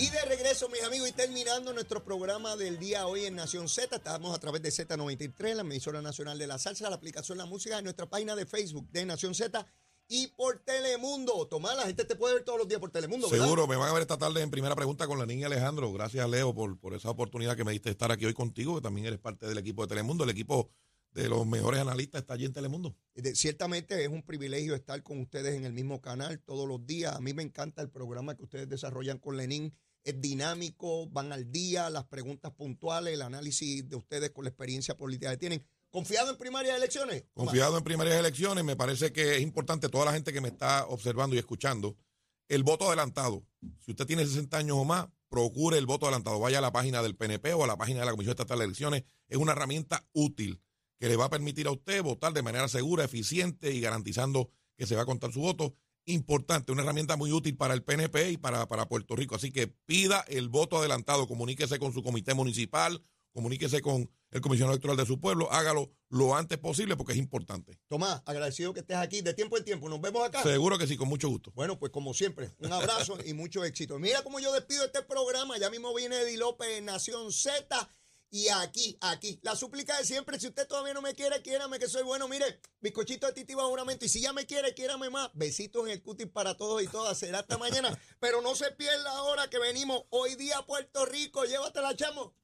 Y de regreso, mis amigos, y terminando nuestro programa del día hoy en Nación Z, estamos a través de Z93, la emisora nacional de la salsa, la aplicación La Música, en nuestra página de Facebook de Nación Z y por Telemundo. Tomás, la gente te puede ver todos los días por Telemundo, ¿verdad? Seguro, me van a ver esta tarde en primera pregunta con la niña Alejandro. Gracias, Leo, por, por esa oportunidad que me diste de estar aquí hoy contigo, que también eres parte del equipo de Telemundo. El equipo de los mejores analistas está allí en Telemundo. Ciertamente es un privilegio estar con ustedes en el mismo canal todos los días. A mí me encanta el programa que ustedes desarrollan con Lenín. Es dinámico, van al día, las preguntas puntuales, el análisis de ustedes con la experiencia política que tienen. ¿Confiado en primarias elecciones? Confiado en primarias elecciones, me parece que es importante, toda la gente que me está observando y escuchando, el voto adelantado. Si usted tiene 60 años o más, procure el voto adelantado. Vaya a la página del PNP o a la página de la Comisión Estatal de Elecciones. Es una herramienta útil que le va a permitir a usted votar de manera segura, eficiente y garantizando que se va a contar su voto. Importante, una herramienta muy útil para el PNP y para, para Puerto Rico. Así que pida el voto adelantado, comuníquese con su comité municipal, comuníquese con el comisionado electoral de su pueblo, hágalo lo antes posible porque es importante. Tomás, agradecido que estés aquí de tiempo en tiempo. Nos vemos acá. Seguro que sí, con mucho gusto. Bueno, pues como siempre, un abrazo y mucho éxito. Mira cómo yo despido este programa. Ya mismo viene Eddie López Nación Z. Y aquí, aquí, la súplica de siempre, si usted todavía no me quiere, quiérame que soy bueno. Mire, bizcochito de titi bajo juramento. Y si ya me quiere, quiérame más. Besitos en el cutis para todos y todas. Será hasta mañana. Pero no se pierda ahora que venimos hoy día a Puerto Rico. Llévatela, chamo.